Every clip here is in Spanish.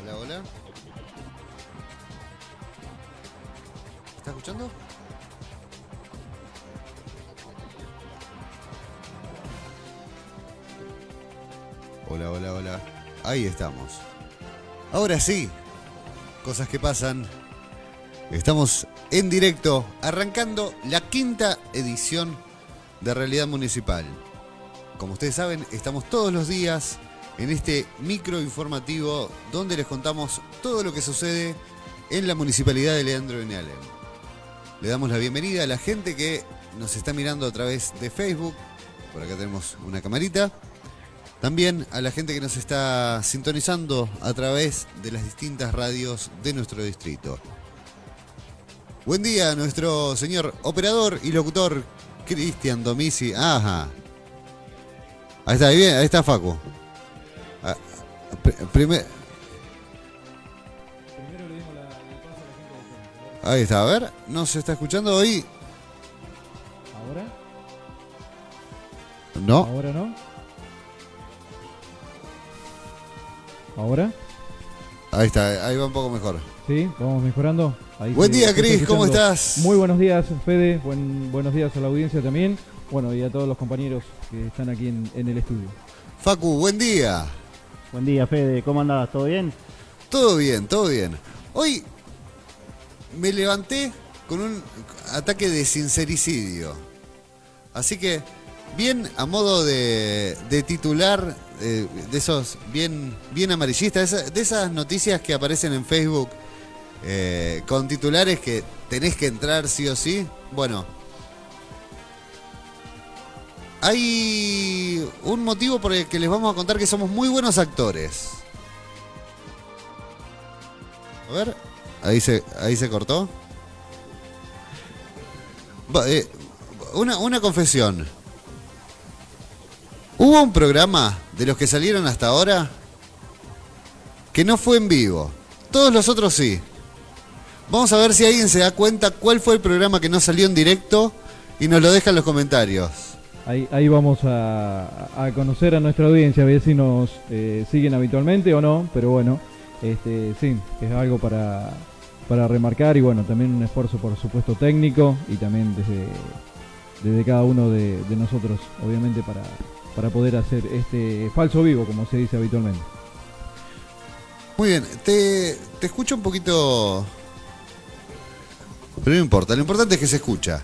Hola, hola. ¿Está escuchando? Hola, hola, hola. Ahí estamos. Ahora sí, cosas que pasan. Estamos en directo, arrancando la quinta edición de Realidad Municipal. Como ustedes saben, estamos todos los días en este micro informativo donde les contamos todo lo que sucede en la municipalidad de Leandro Alem. Le damos la bienvenida a la gente que nos está mirando a través de Facebook. Por acá tenemos una camarita. También a la gente que nos está sintonizando a través de las distintas radios de nuestro distrito. Buen día, nuestro señor operador y locutor Cristian Domisi. Ajá. Ahí está, ahí, bien, ahí está Facu. Ah, pr- primer- Ahí está, a ver, ¿no se está escuchando hoy? ¿Ahora? No. ¿Ahora no? ¿Ahora? Ahí está, ahí va un poco mejor. Sí, vamos mejorando. Ahí Buen día, Cris, ¿cómo estás? Muy buenos días, Fede. Buen, buenos días a la audiencia también. Bueno, y a todos los compañeros que están aquí en, en el estudio. Facu, buen día. Buen día, Fede. ¿Cómo andás? ¿Todo bien? Todo bien, todo bien. Hoy me levanté con un ataque de sincericidio. Así que, bien a modo de, titular, eh, de esos bien, bien amarillistas, de esas noticias que aparecen en Facebook eh, con titulares que tenés que entrar sí o sí. Bueno, hay un motivo por el que les vamos a contar que somos muy buenos actores. A ver, ahí se, ahí se cortó. Eh, una, una confesión. Hubo un programa de los que salieron hasta ahora que no fue en vivo. Todos los otros sí. Vamos a ver si alguien se da cuenta cuál fue el programa que no salió en directo y nos lo deja en los comentarios. Ahí, ahí vamos a, conocer a nuestra audiencia, a ver si nos eh, siguen habitualmente o no, pero bueno, este, sí, es algo para, para remarcar y bueno, también un esfuerzo por supuesto técnico y también desde, desde cada uno de, de nosotros, obviamente para, para poder hacer este falso vivo, como se dice habitualmente. Muy bien, te, te escucho un poquito... Pero no importa, lo importante es que se escucha.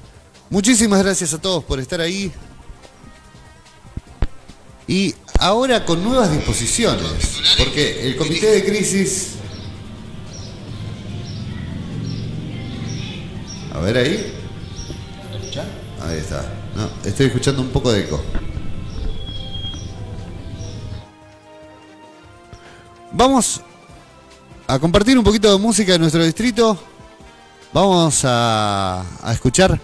Muchísimas gracias a todos por estar ahí. Y ahora con nuevas disposiciones, porque el comité de crisis... A ver ahí. Ahí está. Estoy escuchando un poco de eco. Vamos a compartir un poquito de música de nuestro distrito. Vamos a escuchar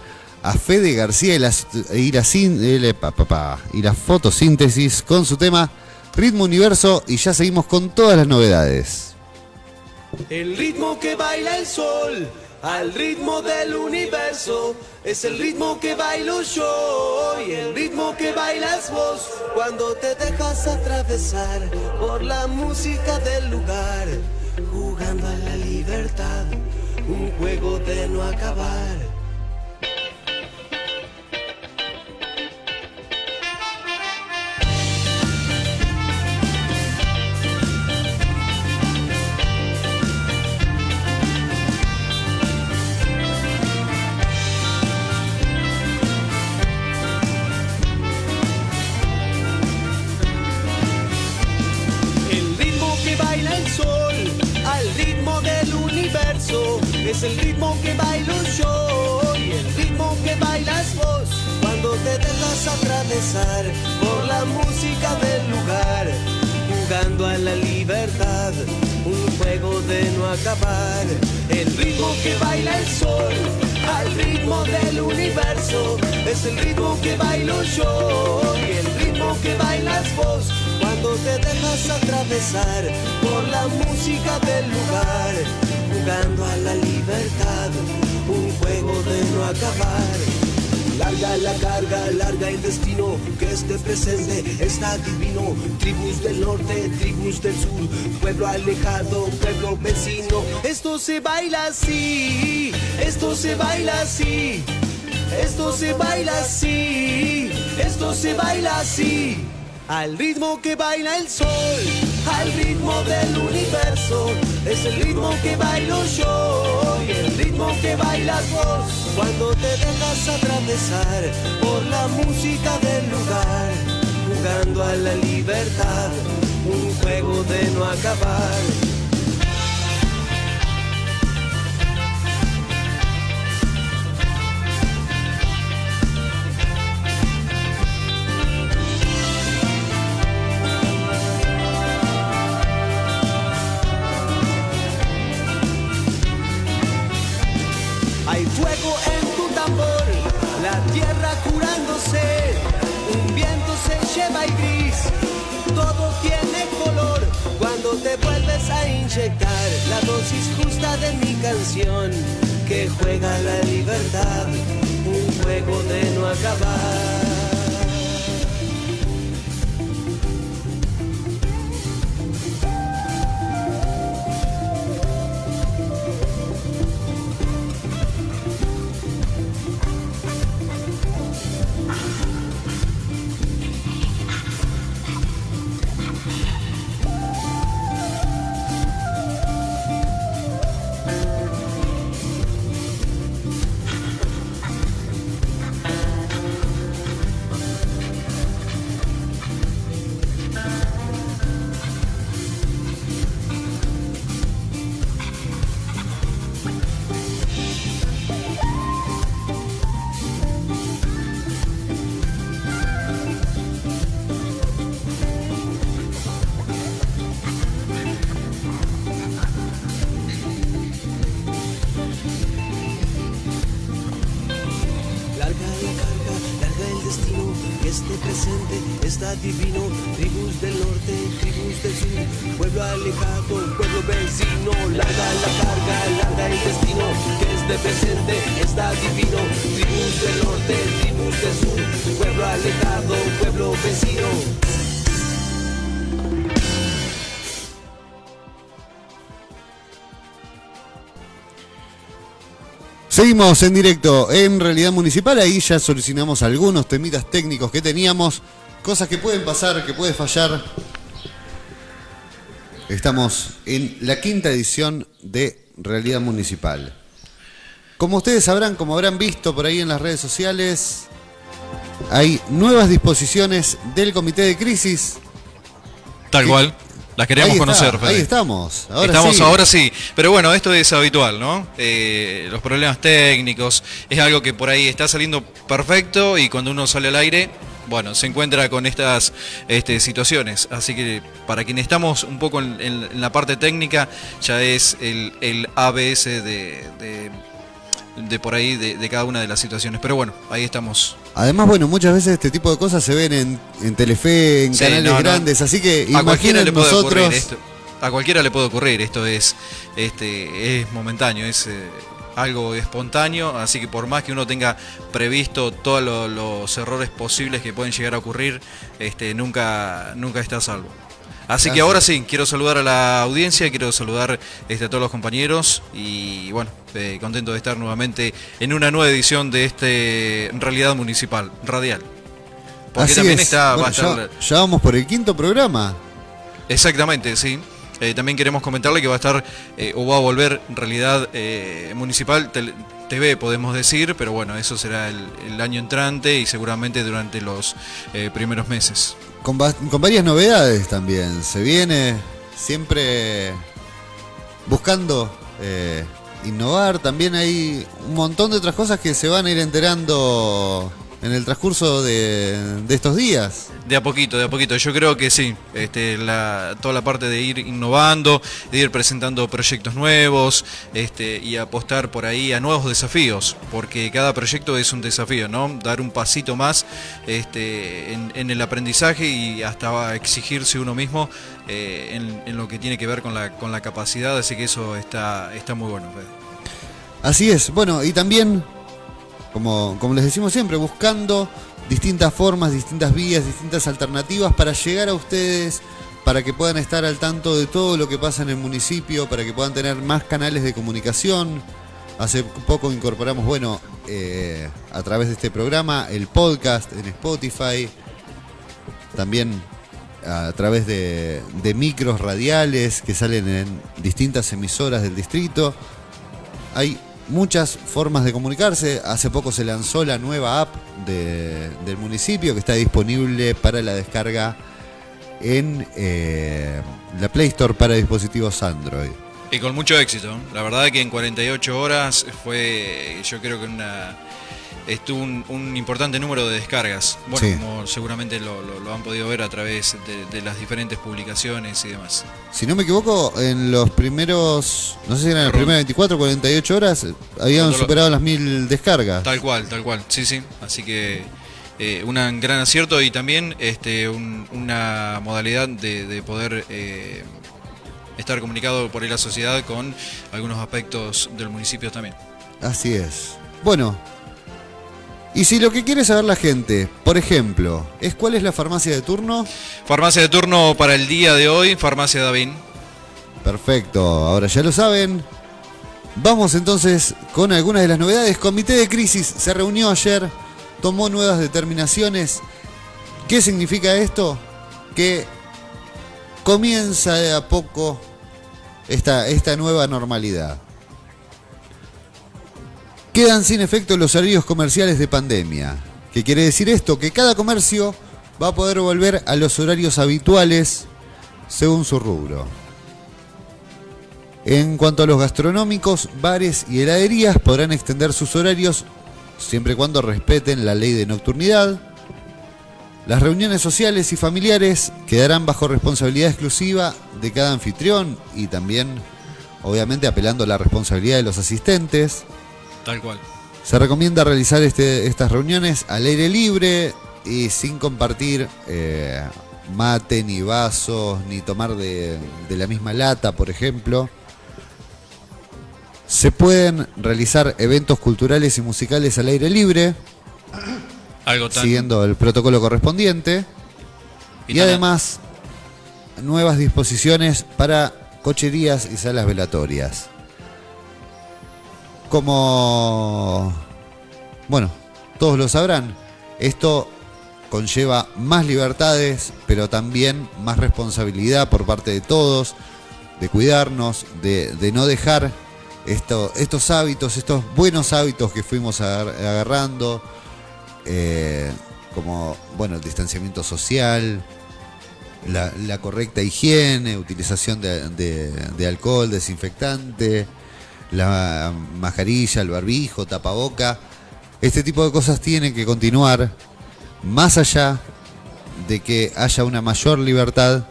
a Fede García y, la, pa, y la fotosíntesis con su tema Ritmo Universo y ya seguimos con todas las novedades. El ritmo que baila el sol, al ritmo del universo, es el ritmo que bailo yo y el ritmo que bailas vos cuando te dejas atravesar por la música del lugar, jugando a la libertad, un juego de no acabar. Es el ritmo que bailo yo y el ritmo que bailas vos cuando te dejas atravesar por la música del lugar, jugando a la libertad, un juego de no acabar. El ritmo que baila el sol, al ritmo del universo, es el ritmo que bailo yo y el ritmo que bailas vos cuando te dejas atravesar por la música del lugar, jugando a la libertad, un juego de no acabar. Larga la carga, larga el destino, que este presente está divino. Tribus del norte, tribus del sur, pueblo alejado, pueblo vecino. Esto se baila así, esto se baila así, esto se baila así, esto se baila así. Al ritmo que baila el sol, al ritmo del universo, es el ritmo que bailo yo y el ritmo que bailas vos. Cuando te dejas atravesar por la música del lugar, jugando a la libertad, un juego de no acabar. La dosis justa de mi canción que juega la libertad, un juego de no acabar. Larga Seguimos en directo en Realidad Municipal. Ahí ya solucionamos algunos temitas técnicos que teníamos. Cosas que pueden pasar, que puede fallar. Estamos en la quinta edición de Realidad Municipal. Como ustedes sabrán, como habrán visto por ahí en las redes sociales, hay nuevas disposiciones del Comité de Crisis. Tal cual. Las queríamos Ahí está, conocer, Fede. Ahí estamos. Ahora Estamos sí. ahora sí, pero bueno, esto es habitual, ¿no? Eh, los problemas técnicos es algo que por ahí está saliendo perfecto y cuando uno sale al aire, bueno, se encuentra con estas este, situaciones. Así que para quienes estamos un poco en, en- en la parte técnica, ya es el, el ABS de, de, de por ahí de, de cada una de las situaciones. Pero bueno, ahí estamos. Además, bueno, muchas veces este tipo de cosas se ven en, en Telefe, en Sí, canales no, no. grandes, así que a cualquiera le puede nosotros. ocurrir esto. A cualquiera le puede ocurrir, esto es este es momentáneo, es eh, algo espontáneo, así que por más que uno tenga previsto todos lo- los errores posibles que pueden llegar a ocurrir, este nunca nunca está a salvo. Así que ahora sí, quiero saludar a la audiencia, quiero saludar este, a todos los compañeros y bueno, eh, contento de estar nuevamente en una nueva edición de este Realidad Municipal, Radial. Porque Así también es. está, va Bueno, a estar ya, ya vamos por el quinto programa. Exactamente, sí. Eh, también queremos comentarle que va a estar eh, o va a volver en realidad eh, municipal TV, podemos decir, pero bueno, eso será el, año entrante y seguramente durante los primeros meses. Con, con varias novedades también. Se viene siempre buscando innovar. También hay un montón de otras cosas que se van a ir enterando en el transcurso de, de estos días. De a poquito, de a poquito. Yo creo que sí. Este, la, toda la parte de ir innovando, de ir presentando proyectos nuevos este, y apostar por ahí a nuevos desafíos, porque cada proyecto es un desafío, ¿no? Dar un pasito más este, en, en el aprendizaje y hasta exigirse uno mismo eh, en, en lo que tiene que ver con la, con la capacidad, así que eso está, está muy bueno. Así es. Bueno, y también, como, les decimos siempre, buscando distintas formas, distintas vías, distintas alternativas para llegar a ustedes, para que puedan estar al tanto de todo lo que pasa en el municipio, para que puedan tener más canales de comunicación. Hace poco incorporamos, bueno, eh, a través de este programa, el podcast en Spotify. También a través de, de micros radiales que salen en distintas emisoras del distrito. Hay muchas formas de comunicarse. Hace poco se lanzó la nueva app de- del municipio que está disponible para la descarga en eh, la Play Store para dispositivos Android. Y con mucho éxito. La verdad que en 48 horas fue, yo creo que una estuvo un, un importante número de descargas. Bueno, Sí. como seguramente lo, lo- lo han podido ver a través de, de las diferentes publicaciones y demás. Si no me equivoco, en los primeros, no sé si eran las primeras 24 o 48 horas, habían Cuando lo- superado las mil descargas. Tal cual, tal cual. Sí, sí. Así que eh, un gran acierto y también este, un- una modalidad de, de poder eh, estar comunicado por ahí la sociedad con algunos aspectos del municipio también. Así es. Bueno, y si lo que quiere saber la gente, por ejemplo, es cuál es la farmacia de turno, Farmacia de turno para el día de hoy, Farmacia Davín. perfecto, ahora ya lo saben. Vamos entonces con algunas de las novedades. Comité de crisis se reunió ayer, tomó nuevas determinaciones. ¿Qué significa esto? Que comienza de a poco esta, esta nueva normalidad. Quedan sin efecto los horarios comerciales de pandemia. ¿Qué quiere decir esto? Que cada comercio va a poder volver a los horarios habituales según su rubro. En cuanto a los gastronómicos, bares y heladerías podrán extender sus horarios siempre y cuando respeten la ley de nocturnidad. Las reuniones sociales y familiares quedarán bajo responsabilidad exclusiva de cada anfitrión y también, obviamente, apelando a la responsabilidad de los asistentes. Tal cual. Se recomienda realizar este- estas reuniones al aire libre y sin compartir eh, mate, ni vasos, ni tomar de, de la misma lata, por ejemplo. Se pueden realizar eventos culturales y musicales al aire libre, Algo tan. siguiendo el protocolo correspondiente. Y, además, nuevas disposiciones para cocherías y salas velatorias. Como, bueno, todos lo sabrán, esto conlleva más libertades, pero también más responsabilidad por parte de todos, de cuidarnos, de, no dejar esto- estos hábitos, estos buenos hábitos que fuimos agar- agarrando, eh, como, bueno, el distanciamiento social, la, correcta higiene, utilización de alcohol, desinfectante, la mascarilla, el barbijo, tapaboca. Este tipo de cosas tienen que continuar más allá de que haya una mayor libertad.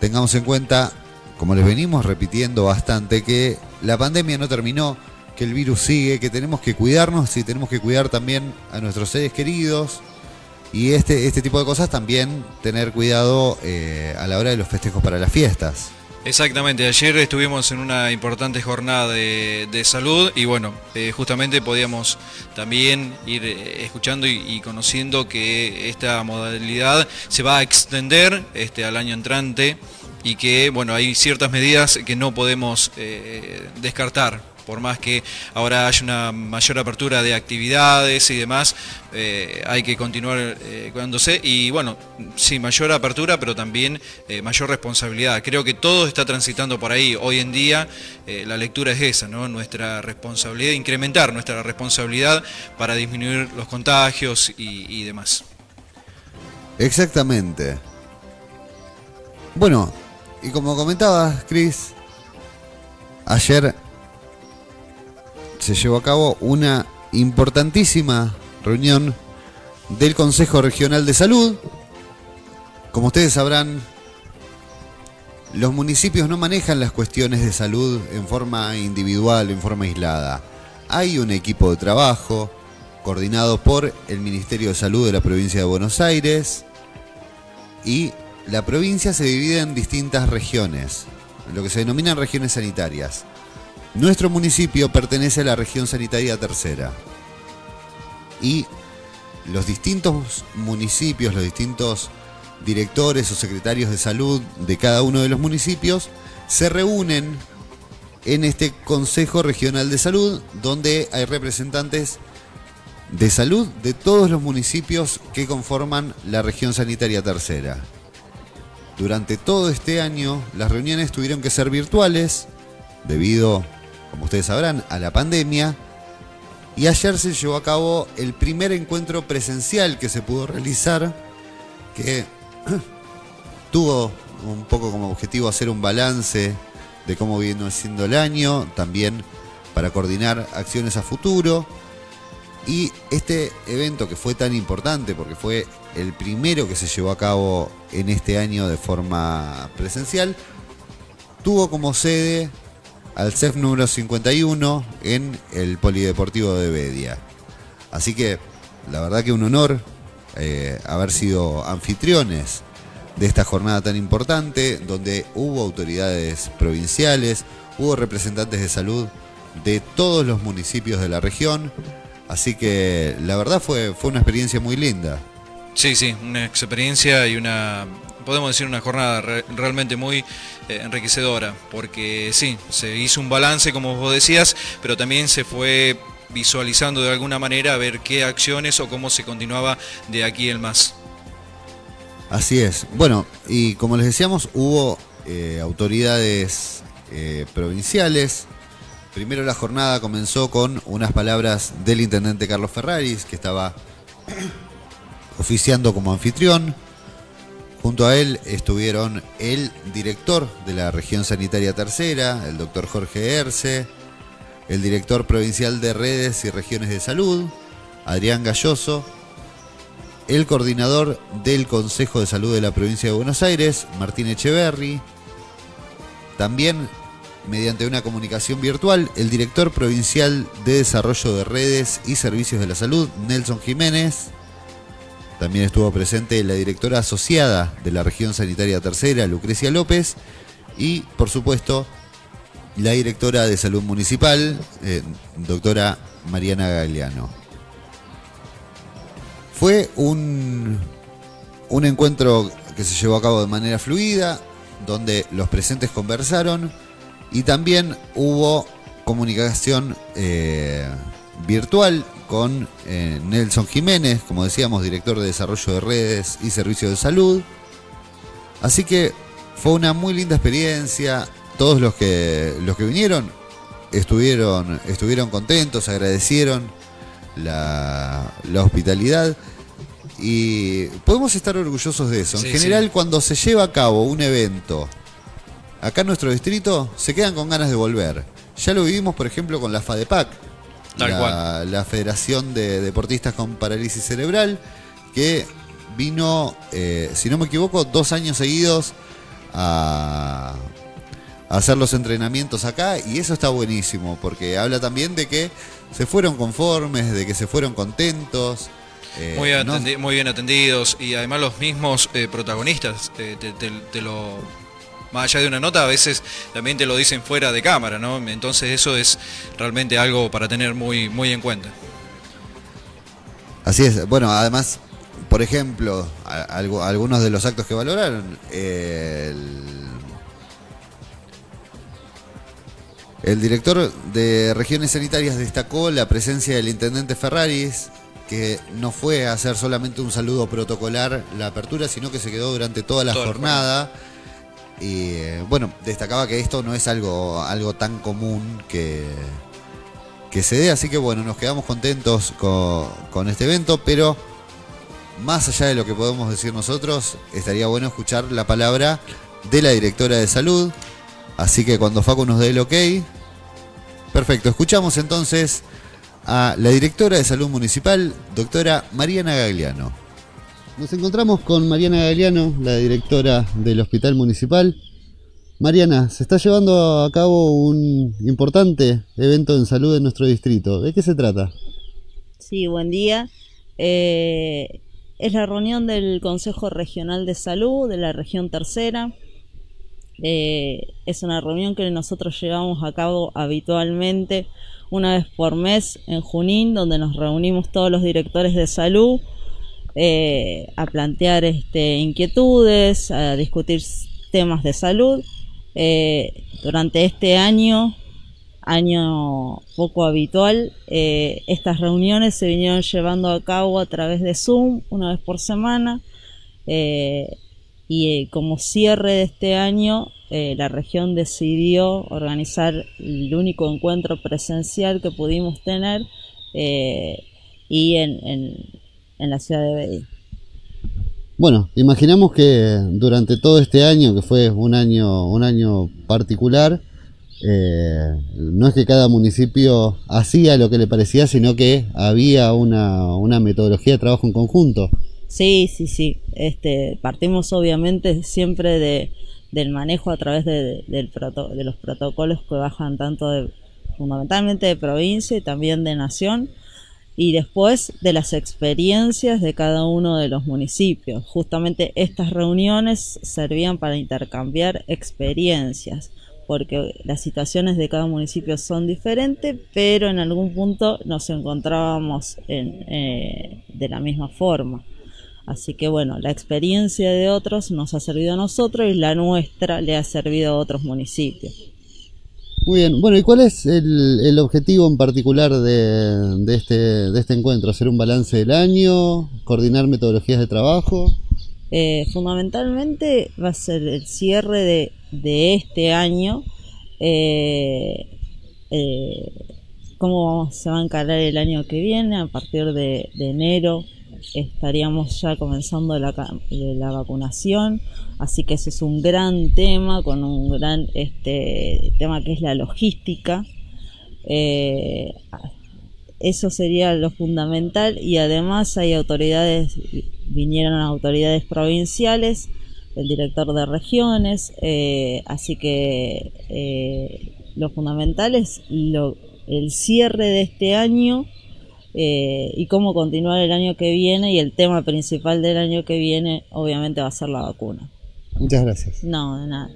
Tengamos en cuenta, como les venimos repitiendo bastante, que la pandemia no terminó, que el virus sigue, que tenemos que cuidarnos y tenemos que cuidar también a nuestros seres queridos. Y este, este tipo de cosas también tener cuidado eh, a la hora de los festejos para las fiestas. Exactamente, ayer estuvimos en una importante jornada de, salud y bueno, eh, justamente podíamos también ir eh, escuchando y, y conociendo que esta modalidad se va a extender este, al año entrante y que bueno, hay ciertas medidas que no podemos eh, descartar. Por más que ahora haya una mayor apertura de actividades y demás, eh, hay que continuar eh, cuidándose. Y bueno, sí, mayor apertura, pero también eh, mayor responsabilidad. Creo que todo está transitando por ahí. Hoy en día la lectura es esa, ¿no? Nuestra responsabilidad, incrementar nuestra responsabilidad para disminuir los contagios y, y demás. Exactamente. Bueno, y como comentabas, Chris, ayer se llevó a cabo una importantísima reunión del Consejo Regional de Salud. Como ustedes sabrán, los municipios no manejan las cuestiones de salud en forma individual, en forma aislada. Hay un equipo de trabajo coordinado por el Ministerio de Salud de la provincia de Buenos Aires y la provincia se divide en distintas regiones, lo que se denominan regiones sanitarias. Nuestro municipio pertenece a la región sanitaria tercera y los distintos municipios, los distintos directores o secretarios de salud de cada uno de los municipios se reúnen en este Consejo Regional de Salud donde hay representantes de salud de todos los municipios que conforman la región sanitaria tercera. durante todo este año las reuniones tuvieron que ser virtuales debido, como ustedes sabrán, a la pandemia. Y ayer se llevó a cabo el primer encuentro presencial que se pudo realizar, que tuvo un poco como objetivo hacer un balance de cómo vino siendo el año, también para coordinar acciones a futuro. Y este evento que fue tan importante porque fue el primero que se llevó a cabo en este año de forma presencial, tuvo como sede al CEF número 51 en el Polideportivo de Bedia. Así que la verdad que un honor eh, haber sido anfitriones de esta jornada tan importante, donde hubo autoridades provinciales, hubo representantes de salud de todos los municipios de la región. Así que la verdad fue, fue una experiencia muy linda. Sí, sí, una experiencia y una, podemos decir, una jornada realmente muy eh, enriquecedora, porque sí, se hizo un balance, como vos decías, pero también se fue visualizando de alguna manera a ver qué acciones o cómo se continuaba de aquí el más. Así es. Bueno, y como les decíamos, hubo eh, autoridades eh, provinciales. Primero la jornada comenzó con unas palabras del intendente Carlos Ferraris, que estaba oficiando como anfitrión. Junto a él estuvieron el director de la región sanitaria tercera, el doctor Jorge Erce, el director provincial de redes y regiones de salud, Adrián Galloso, el coordinador del Consejo de Salud de la provincia de Buenos Aires, Martín Echeverry. También, mediante una comunicación virtual, el director provincial de Desarrollo de Redes y Servicios de la Salud, Nelson Jiménez. También estuvo presente la directora asociada de la región sanitaria tercera, Lucrecia López. Y, por supuesto, la directora de salud municipal, eh, doctora Mariana Galeano. Fue un, un encuentro que se llevó a cabo de manera fluida, donde los presentes conversaron y también hubo comunicación eh, virtual con eh, Nelson Jiménez, como decíamos, director de desarrollo de redes y servicios de salud. Así que fue una muy linda experiencia. Todos los que, los que vinieron estuvieron, estuvieron contentos, agradecieron la, la hospitalidad y podemos estar orgullosos de eso. En general, cuando se lleva a cabo un evento acá en nuestro distrito, se quedan con ganas de volver. Ya lo vivimos, por ejemplo, con la FADEPAC, la, la, Federación de Deportistas con Parálisis Cerebral, que vino, eh, si no me equivoco, dos años seguidos a, a hacer los entrenamientos acá y eso está buenísimo porque habla también de que se fueron conformes, de que se fueron contentos. Eh, muy, bien atendidos y además los mismos eh, protagonistas te, lo más allá de una nota, a veces también te lo dicen fuera de cámara, ¿no? Entonces eso es realmente algo para tener muy, muy en cuenta. Así es. Bueno, además, por ejemplo, algunos de los actos que valoraron, el, el director de regiones sanitarias destacó la presencia del intendente Ferraris, que no fue a hacer solamente un saludo protocolar la apertura, sino que se quedó durante toda la jornada. Eh, bueno, destacaba que esto no es algo, algo tan común que, que se dé, así que bueno, nos quedamos contentos con, con este evento, pero más allá de lo que podemos decir nosotros, estaría bueno escuchar la palabra de la directora de salud. Así que cuando Facu nos dé el ok, perfecto, escuchamos entonces a la directora de salud municipal, doctora Mariana Gagliano. Nos encontramos con Mariana Gagliano, la directora del hospital municipal. Mariana, se está llevando a cabo un importante evento en salud en nuestro distrito. ¿De qué se trata? Sí, buen día. Eh, es la reunión del Consejo Regional de Salud de la región tercera. Eh, es una reunión que nosotros llevamos a cabo habitualmente una vez por mes en Junín, donde nos reunimos todos los directores de salud eh, a plantear este, inquietudes, a discutir temas de salud. Eh, durante este año, año poco habitual, eh, estas reuniones se vinieron llevando a cabo a través de Zoom una vez por semana. y como cierre de este año, la región decidió organizar el único encuentro presencial que pudimos tener y en, en la ciudad de Bedín. Bueno, imaginamos que durante todo este año, que fue un año, un año particular, eh, no es que cada municipio hacía lo que le parecía, sino que había una, una metodología de trabajo en conjunto. Sí, sí, sí. Este, partimos obviamente siempre de, del manejo a través de, del proto- de los protocolos que bajan tanto de, fundamentalmente de provincia y también de nación y después de las experiencias de cada uno de los municipios. Justamente estas reuniones servían para intercambiar experiencias, porque las situaciones de cada municipio son diferentes, pero en algún punto nos encontrábamos en, eh, de la misma forma. Así que bueno, la experiencia de otros nos ha servido a nosotros y la nuestra le ha servido a otros municipios. Muy bien, bueno, ¿y cuál es el, el objetivo en particular de, de este, de este encuentro? ¿Hacer un balance del año? ¿Coordinar metodologías de trabajo? Eh, fundamentalmente va a ser el cierre de, de este año. eh, eh, cómo se va a encarar el año que viene. A partir de enero estaríamos ya comenzando la, la vacunación. Así que ese es un gran tema, con un gran este, tema que es la logística. Eh, eso sería lo fundamental y además hay autoridades, vinieron autoridades provinciales, el director de regiones, eh, así que eh, lo fundamental es lo, el cierre de este año eh, y cómo continuar el año que viene y el tema principal del año que viene obviamente va a ser la vacuna. Muchas gracias. No, de nada.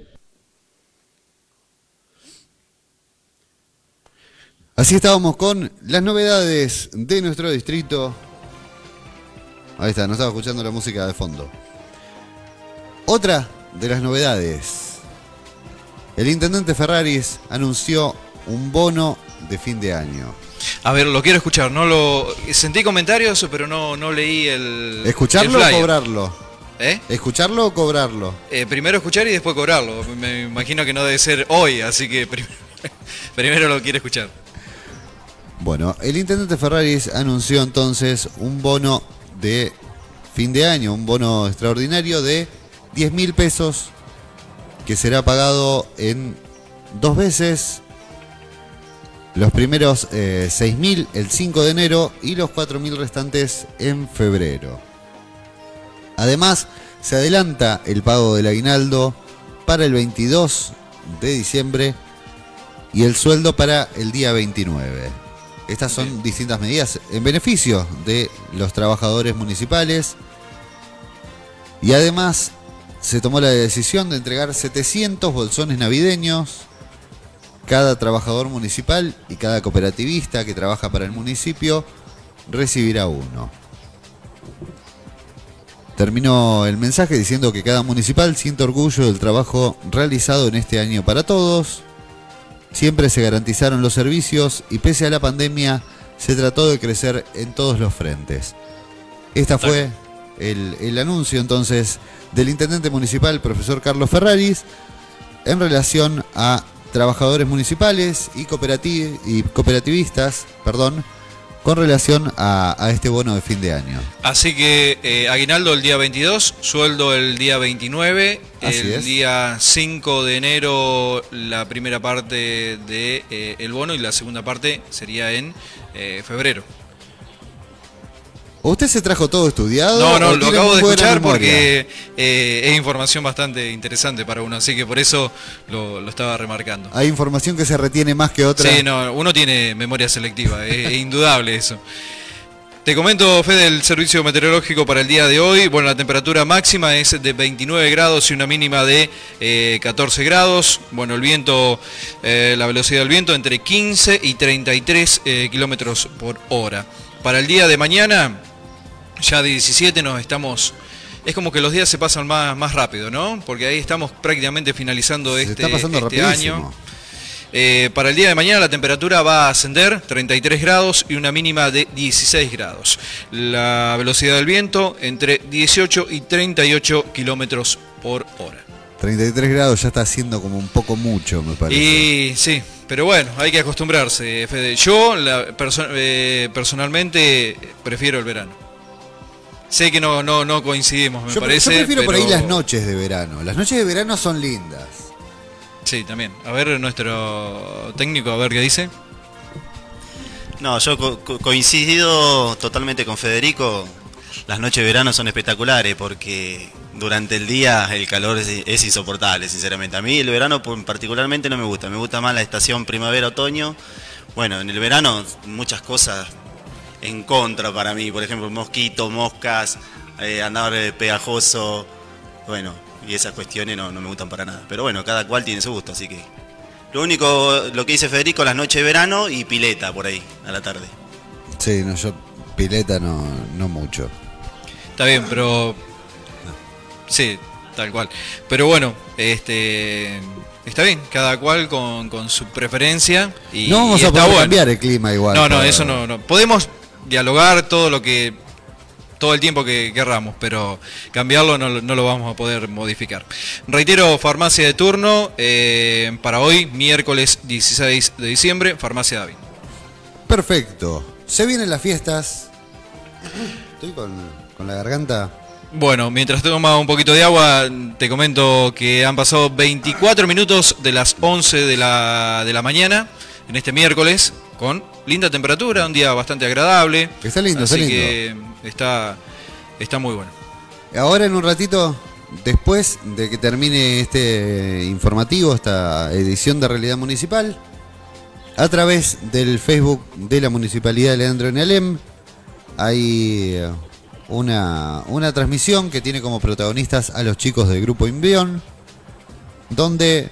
Así estábamos con las novedades de nuestro distrito. Ahí está, nos estaba escuchando la música de fondo. Otra de las novedades. El intendente Ferraris anunció un bono de fin de año. A ver, lo quiero escuchar. No lo sentí comentarios, pero no, no leí el. ¿Escucharlo el o cobrarlo? ¿Eh? ¿Escucharlo o cobrarlo? Eh, primero escuchar y después cobrarlo. Me imagino que no debe ser hoy, así que prim- primero lo quiero escuchar. Bueno, el intendente Ferraris anunció entonces un bono de fin de año, un bono extraordinario de 10 mil pesos que será pagado en dos veces. Los primeros eh, 6 mil el 5 de enero y los 4 mil restantes en febrero. Además, se adelanta el pago del aguinaldo para el 22 de diciembre y el sueldo para el día 29. Estas son distintas medidas en beneficio de los trabajadores municipales. Y además se tomó la decisión de entregar 700 bolsones navideños. Cada trabajador municipal y cada cooperativista que trabaja para el municipio recibirá uno. Terminó el mensaje diciendo que cada municipal siente orgullo del trabajo realizado en este año para todos. Siempre se garantizaron los servicios y pese a la pandemia se trató de crecer en todos los frentes. Esta fue el, el anuncio entonces del intendente municipal, profesor Carlos Ferraris, en relación a trabajadores municipales y, cooperati- y cooperativistas, perdón, con relación a, a este bono de fin de año. Así que eh, aguinaldo el día 22, sueldo el día 29, Así el es. día 5 de enero la primera parte de eh, el bono y la segunda parte sería en eh, febrero. ¿O ¿Usted se trajo todo estudiado? No, no, lo acabo de escuchar memoria? porque eh, es información bastante interesante para uno, así que por eso lo, lo estaba remarcando. Hay información que se retiene más que otra. Sí, no, uno tiene memoria selectiva, es, es indudable eso. Te comento, Fede, el servicio meteorológico para el día de hoy. Bueno, la temperatura máxima es de 29 grados y una mínima de eh, 14 grados. Bueno, el viento, eh, la velocidad del viento entre 15 y 33 eh, kilómetros por hora. Para el día de mañana, ya de 17 nos estamos... Es como que los días se pasan más, más rápido, ¿no? Porque ahí estamos prácticamente finalizando Se este, está pasando este año. Eh, para el día de mañana la temperatura va a ascender 33 grados y una mínima de 16 grados. La velocidad del viento entre 18 y 38 kilómetros por hora. 33 grados ya está haciendo como un poco mucho, me parece. Y sí, pero bueno, hay que acostumbrarse, Fede. Yo la- perso- eh, personalmente prefiero el verano. Sé que no, no, no coincidimos, me yo, parece. yo prefiero por ahí las noches de verano. Las noches de verano son lindas. Sí, también. A ver nuestro técnico, a ver qué dice. No, yo co- co- coincido totalmente con Federico. Las noches de verano son espectaculares porque durante el día el calor es, es insoportable, sinceramente. A mí el verano particularmente no me gusta. Me gusta más la estación primavera-otoño. Bueno, en el verano muchas cosas en contra para mí. Por ejemplo, mosquitos, moscas, eh, andar eh, pegajoso. Bueno, y esas cuestiones no, no me gustan para nada. Pero bueno, cada cual tiene su gusto, así que... Lo único, lo que dice Federico, las noches de verano y pileta por ahí, a la tarde. Sí, no, yo pileta no, no mucho. Está bien, pero. Sí, tal cual. Pero bueno, este. Está bien, cada cual con, con su preferencia. Y, no vamos y a poder bueno. cambiar el clima igual. No, no, pero- eso no, no. Podemos dialogar todo lo que. todo el tiempo que querramos, pero cambiarlo no, lo- no lo vamos a poder modificar. Reitero, farmacia de turno eh, para hoy, miércoles 16 de diciembre, farmacia David. Perfecto. Se vienen las fiestas. Estoy con, con la garganta. Bueno, mientras toma un poquito de agua, te comento que han pasado 24 minutos de las 11 de la, de la mañana, en este miércoles, con linda temperatura, un día bastante agradable. Está lindo, así está lindo. que está, está muy bueno. Ahora en un ratito, después de que termine este informativo, esta edición de Realidad Municipal, a través del Facebook de la Municipalidad de Leandro en Alem, hay eh, una, una transmisión que tiene como protagonistas a los chicos del grupo Invión, donde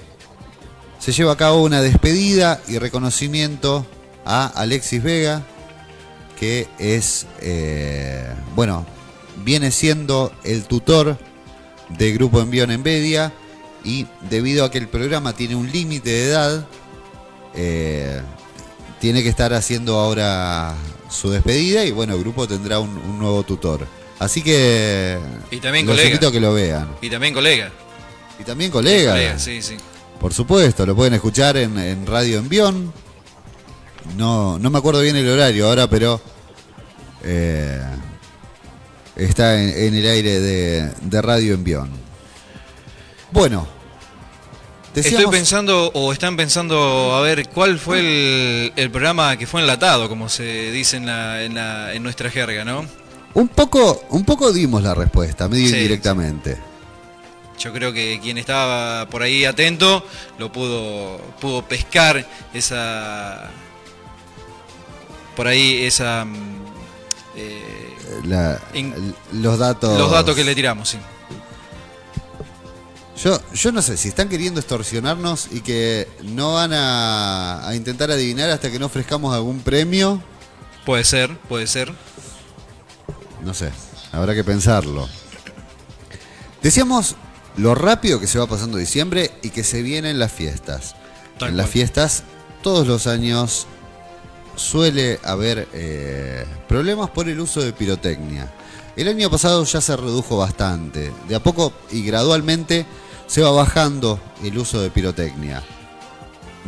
se lleva a cabo una despedida y reconocimiento a Alexis Vega, que es, eh, bueno, viene siendo el tutor del grupo Envión en Bedia y debido a que el programa tiene un límite de edad, eh, tiene que estar haciendo ahora su despedida y bueno, el grupo tendrá un, un nuevo tutor. Así que Y también los colega. invito a que lo vean. Y también colega. Y también colega. Colega, sí, sí. Por supuesto, lo pueden escuchar en, en Radio Envión. No, no me acuerdo bien el horario ahora, pero eh, está en, en el aire de, de Radio Envión. Bueno, decíamos, Estoy pensando, o están pensando, a ver, ¿cuál fue el, el programa que fue enlatado, como se dice en, la, en, la- en nuestra jerga, ¿no? un poco, un poco dimos la respuesta, medio Sí, indirectamente. Yo creo que quien estaba por ahí atento lo pudo, pudo pescar esa. Por ahí esa. mm, eh, La- In- los datos. los datos que le tiramos, sí. Yo, yo no sé si están queriendo extorsionarnos y que no van a, a intentar adivinar hasta que no ofrezcamos algún premio. Puede ser, puede ser. No sé, habrá que pensarlo. Decíamos lo rápido que se va pasando diciembre y que se vienen las fiestas. Tal en las fiestas, todos los años suele haber eh, problemas por el uso de pirotecnia. El año pasado ya se redujo bastante. De a poco y gradualmente se va bajando el uso de pirotecnia.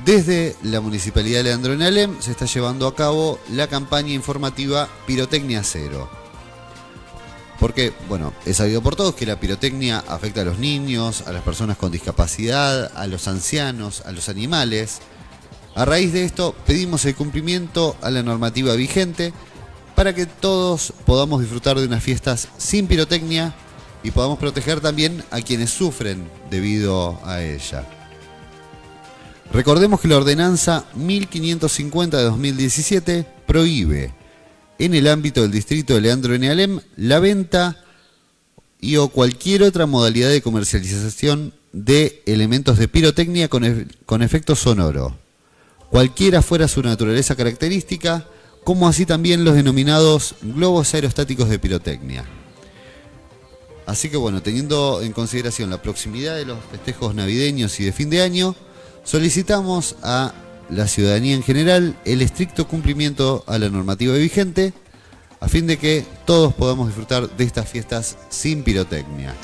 Desde la Municipalidad de Leandro en Alem se está llevando a cabo la campaña informativa Pirotecnia Cero. Porque, bueno, es sabido por todos que la pirotecnia afecta a los niños, a las personas con discapacidad, a los ancianos, a los animales. A raíz de esto, pedimos el cumplimiento a la normativa vigente para que todos podamos disfrutar de unas fiestas sin pirotecnia y podamos proteger también a quienes sufren debido a ella. Recordemos que la ordenanza 1550 de 2017 prohíbe en el ámbito del distrito de Leandro N. La venta y o cualquier otra modalidad de comercialización de elementos de pirotecnia con, e- con efecto sonoro, cualquiera fuera su naturaleza característica, como así también los denominados globos aerostáticos de pirotecnia. Así que bueno, teniendo en consideración la proximidad de los festejos navideños y de fin de año, solicitamos a la ciudadanía en general el estricto cumplimiento a la normativa vigente a fin de que todos podamos disfrutar de estas fiestas sin pirotecnia.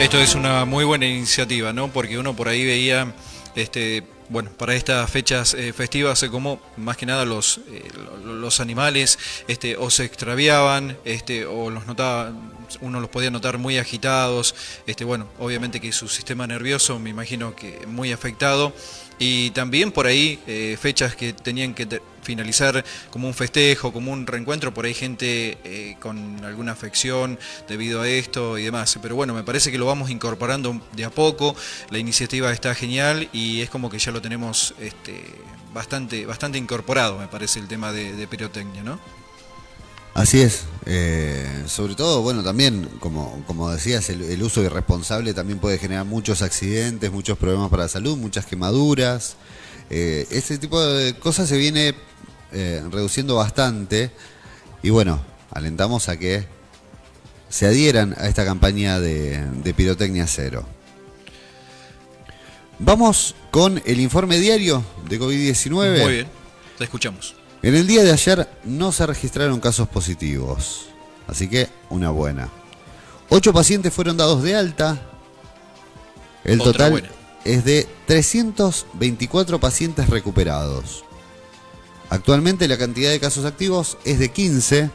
Esto es una muy buena iniciativa, ¿no? Porque uno por ahí veía, este, bueno, para estas fechas eh, festivas, eh, como más que nada los, eh, lo- los animales este, o se extraviaban, este, o los notaba, uno los podía notar muy agitados, este, bueno, obviamente que su sistema nervioso me imagino que muy afectado, y también por ahí eh, fechas que tenían que finalizar como un festejo, como un reencuentro, por ahí gente eh, con alguna afección debido a esto y demás. Pero bueno, me parece que lo vamos incorporando de a poco, la iniciativa está genial y es como que ya lo tenemos este, bastante, bastante incorporado, me parece, el tema de, de pirotecnia, ¿no? Así es, eh, sobre todo, bueno, también, como, como decías, el, uso irresponsable también puede generar muchos accidentes, muchos problemas para la salud, muchas quemaduras. Eh, este tipo de cosas se viene eh, reduciendo bastante y bueno, alentamos a que se adhieran a esta campaña de, de pirotecnia cero. Vamos con el informe diario de COVID-19. Muy bien, te escuchamos. En el día de ayer no se registraron casos positivos, así que una buena. Ocho pacientes fueron dados de alta. El Otra total buena. es de 324 pacientes recuperados. Actualmente la cantidad de casos activos es de 15.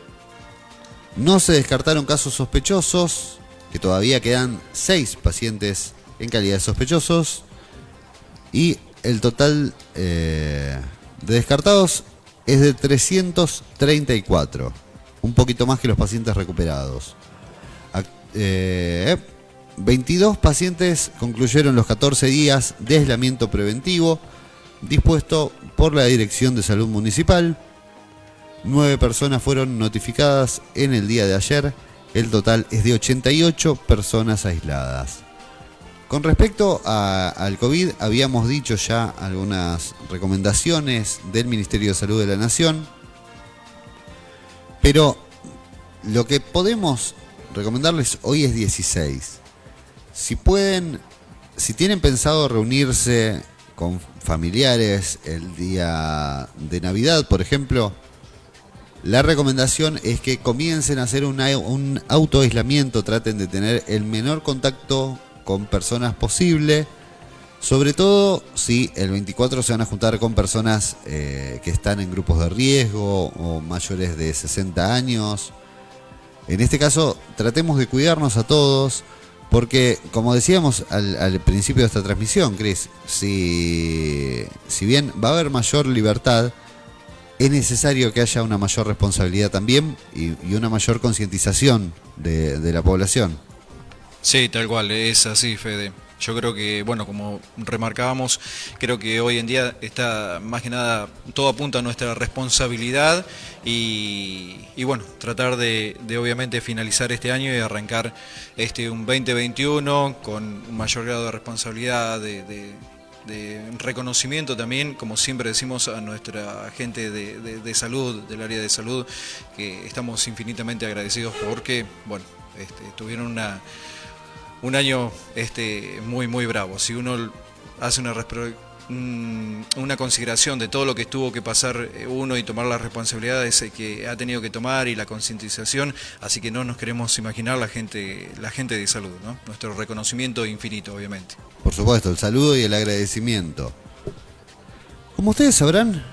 No se descartaron casos sospechosos, que todavía quedan 6 pacientes en calidad de sospechosos. Y el total eh, de descartados es de 334, un poquito más que los pacientes recuperados. Eh, 22 pacientes concluyeron los 14 días de aislamiento preventivo dispuesto por la Dirección de Salud Municipal. Nueve personas fueron notificadas en el día de ayer. El total es de 88 personas aisladas. Con respecto al COVID, habíamos dicho ya algunas recomendaciones del Ministerio de Salud de la Nación, pero lo que podemos recomendarles hoy es 16. Si pueden, si tienen pensado reunirse con familiares el día de Navidad, por ejemplo, la recomendación es que comiencen a hacer una- un autoaislamiento, traten de tener el menor contacto con personas posible, sobre todo si el 24 se van a juntar con personas eh, que están en grupos de riesgo o mayores de 60 años. En este caso, tratemos de cuidarnos a todos, porque como decíamos al, al principio de esta transmisión, Chris, si, si bien va a haber mayor libertad, es necesario que haya una mayor responsabilidad también y, una mayor concientización de la población. Sí, tal cual, es así, Fede. Yo creo que, bueno, como remarcábamos, creo que hoy en día está más que nada, todo apunta a nuestra responsabilidad y, y bueno, tratar de, de obviamente finalizar este año y arrancar este un 2021 con un mayor grado de responsabilidad, de, de- reconocimiento también, como siempre decimos a nuestra gente de, de- de salud, del área de salud, que estamos infinitamente agradecidos porque, bueno, este, tuvieron una un año este, muy, muy bravo. Si uno hace una, una consideración de todo lo que tuvo que pasar eh, uno y tomar las responsabilidades eh, que ha tenido que tomar y la concientización, así que no nos queremos imaginar la gente, la gente de salud, ¿no? Nuestro reconocimiento infinito, obviamente. Por supuesto, el saludo y el agradecimiento. Como ustedes sabrán,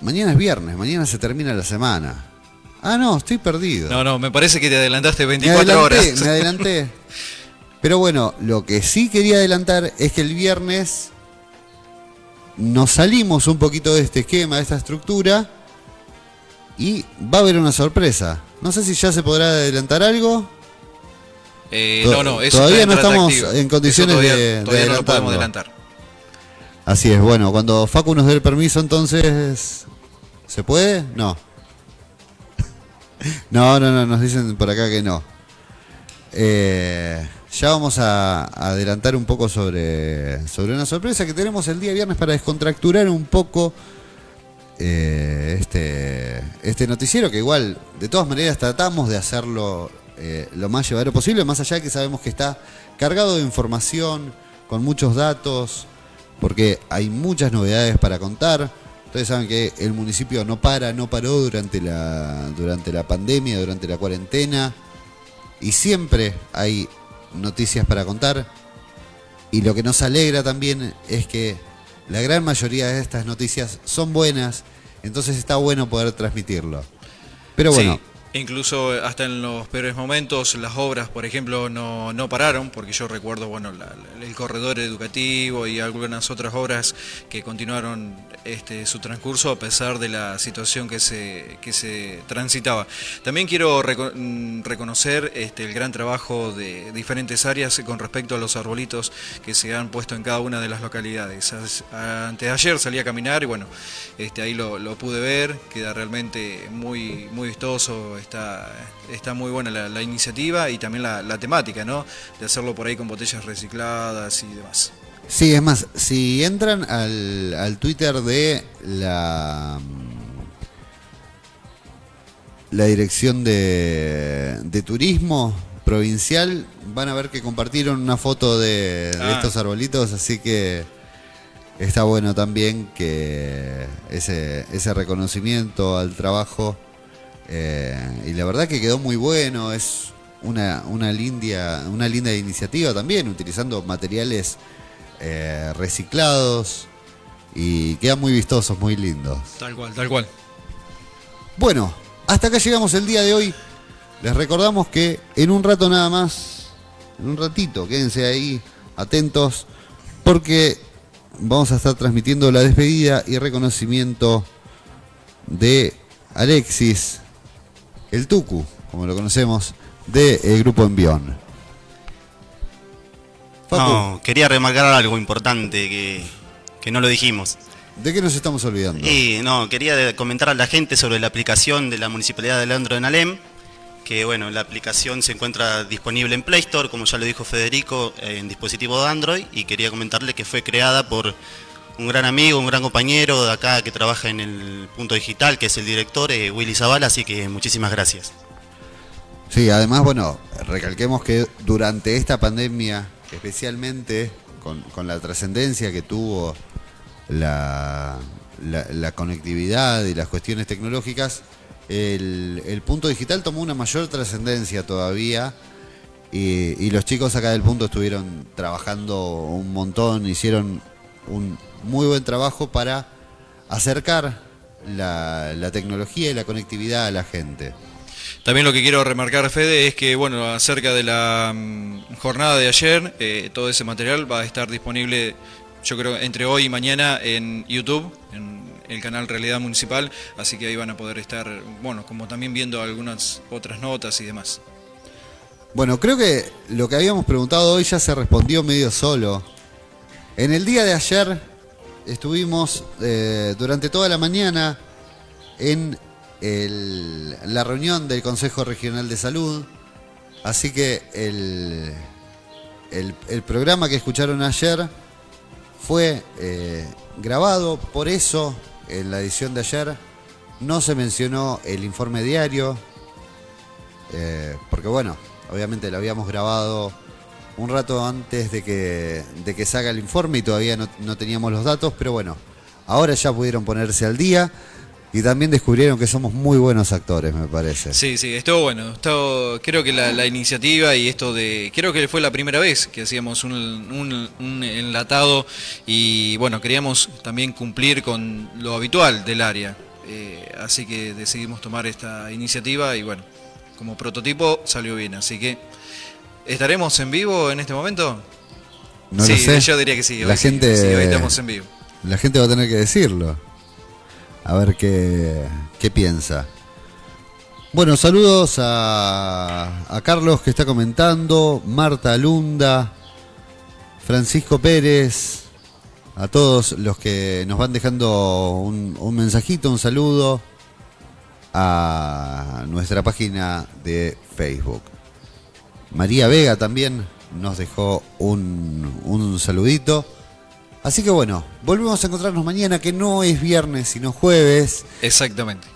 mañana es viernes, mañana se termina la semana. Ah, no, estoy perdido. No, no, me parece que te adelantaste me 24 adelanté, horas. me adelanté. Pero bueno, lo que sí quería adelantar es que el viernes nos salimos un poquito de este esquema, de esta estructura, y va a haber una sorpresa. No sé si ya se podrá adelantar algo. Eh, no, no, eso todavía no estamos en condiciones todavía, de- de todavía no lo podemos adelantar. Así es, bueno, cuando Facu nos dé el permiso, entonces. ¿Se puede? No. No, no, no, nos dicen por acá que no. Eh, ya vamos a, adelantar un poco sobre, sobre una sorpresa que tenemos el día viernes para descontracturar un poco eh, este, este noticiero, que igual, de todas maneras, tratamos de hacerlo eh, lo más llevadero posible, más allá de que sabemos que está cargado de información, con muchos datos, porque hay muchas novedades para contar. Ustedes saben que el municipio no para, no paró durante la, durante la pandemia, durante la cuarentena, y siempre hay noticias para contar. Y lo que nos alegra también es que la gran mayoría de estas noticias son buenas, entonces está bueno poder transmitirlo. Pero bueno, Sí, incluso hasta en los peores momentos las obras, por ejemplo, no, no pararon, porque yo recuerdo bueno, el corredor educativo y algunas otras obras que continuaron este, su transcurso a pesar de la situación que se, que se transitaba. También quiero mm, reconocer este, el gran trabajo de diferentes áreas con respecto a los arbolitos que se han puesto en cada una de las localidades. Antes de ayer salí a caminar y bueno, este, ahí lo, lo pude ver, queda realmente muy, muy vistoso, está, está muy buena la, la iniciativa y también la, la temática, ¿no? De hacerlo por ahí con botellas recicladas y demás. Sí, es más, si entran al, al Twitter de la, la Dirección de, de Turismo Provincial, van a ver que compartieron una foto de, de Ah. estos arbolitos, así que está bueno también que ese, ese reconocimiento al trabajo, eh, y la verdad que quedó muy bueno, es una, una, linda, una linda iniciativa también, utilizando materiales eh, reciclados y quedan muy vistosos, muy lindos. Tal cual, tal cual. Bueno, hasta acá llegamos el día de hoy. Les recordamos que en un rato nada más, en un ratito, quédense ahí atentos porque vamos a estar transmitiendo la despedida y reconocimiento de Alexis, el Tucu, como lo conocemos, del grupo Envión. No, quería remarcar algo importante que, que no lo dijimos. ¿de qué nos estamos olvidando? Y no, quería de- comentar a la gente sobre la aplicación de la Municipalidad de Leandro en Alem, que bueno, la aplicación se encuentra disponible en Play Store, como ya lo dijo Federico, en dispositivo de Android, y quería comentarle que fue creada por un gran amigo, un gran compañero de acá que trabaja en el punto digital, que es el director, eh, Willy Zavala, así que muchísimas gracias. Sí, además, bueno, recalquemos que durante esta pandemia, especialmente con, la trascendencia que tuvo la, conectividad y las cuestiones tecnológicas, el, punto digital tomó una mayor trascendencia todavía y los chicos acá del punto estuvieron trabajando un montón, hicieron un muy buen trabajo para acercar la, la tecnología y la conectividad a la gente. También lo que quiero remarcar, Fede, es que, bueno, acerca de la mm, jornada de ayer, eh, todo ese material va a estar disponible, yo creo, entre hoy y mañana en YouTube, en el canal Realidad Municipal, así que ahí van a poder estar, bueno, como también viendo algunas otras notas y demás. Bueno, creo que lo que habíamos preguntado hoy ya se respondió medio solo. En el día de ayer estuvimos eh, durante toda la mañana en la reunión del Consejo Regional de Salud. Así que el programa que escucharon ayer fue eh, grabado, por eso en la edición de ayer no se mencionó el informe diario, eh, porque bueno, obviamente lo habíamos grabado un rato antes de que, de que salga el informe y todavía no, teníamos los datos, pero bueno, ahora ya pudieron ponerse al día y también descubrieron que somos muy buenos actores, me parece. Sí, sí, estuvo bueno. Estuvo, creo que la, iniciativa y esto de. Creo que fue la primera vez que hacíamos un, un- un enlatado y bueno, queríamos también cumplir con lo habitual del área. Eh, así que decidimos tomar esta iniciativa y bueno, como prototipo salió bien. Así que. ¿Estaremos en vivo en este momento? No sí, lo sé. yo diría que sí. La sí, gente- sí, hoy estamos en vivo. La gente va a tener que decirlo. A ver qué, qué piensa. Bueno, saludos a, a Carlos que está comentando, Marta Lunda, Francisco Pérez, a todos los que nos van dejando un, un mensajito, un saludo a nuestra página de Facebook. María Vega también nos dejó un, un saludito. Así que bueno, volvemos a encontrarnos mañana, que no es viernes, sino jueves, Exactamente.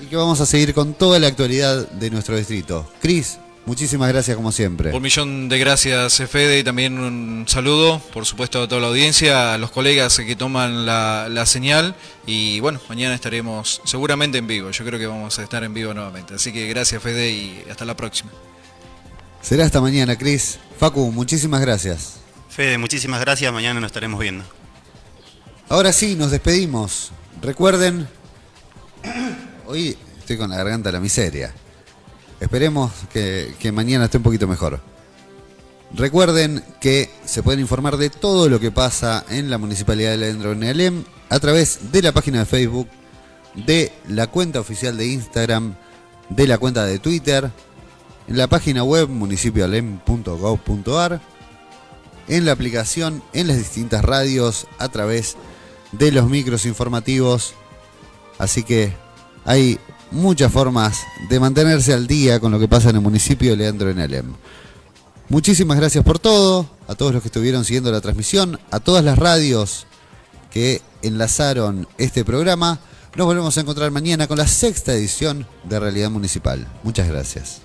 y que vamos a seguir con toda la actualidad de nuestro distrito. Cris, Muchísimas gracias como siempre. Un millón de gracias, Fede, y también un saludo, por supuesto, a toda la audiencia, a los colegas que toman la, la, señal. Y bueno, mañana estaremos seguramente en vivo. Yo creo que vamos a estar en vivo nuevamente. Así que gracias, Fede, y hasta la próxima. Será hasta mañana, Cris. Facu, muchísimas gracias. Fede, muchísimas gracias. Mañana nos estaremos viendo. Ahora sí, nos despedimos. Recuerden, hoy estoy con la garganta de la miseria. Esperemos que, que, mañana esté un poquito mejor. Recuerden que se pueden informar de todo lo que pasa en la Municipalidad de Leandro Alem a través de la página de Facebook, de la cuenta oficial de Instagram, de la cuenta de Twitter, en la página web municipioalem.gov.ar, en la aplicación, en las distintas radios, a través de los micros informativos. Así que hay muchas formas de mantenerse al día con lo que pasa en el municipio de Leandro en Alem. Muchísimas gracias por todo, a todos los que estuvieron siguiendo la transmisión, a todas las radios que enlazaron este programa. Nos volvemos a encontrar mañana con la sexta edición de Realidad Municipal. Muchas gracias.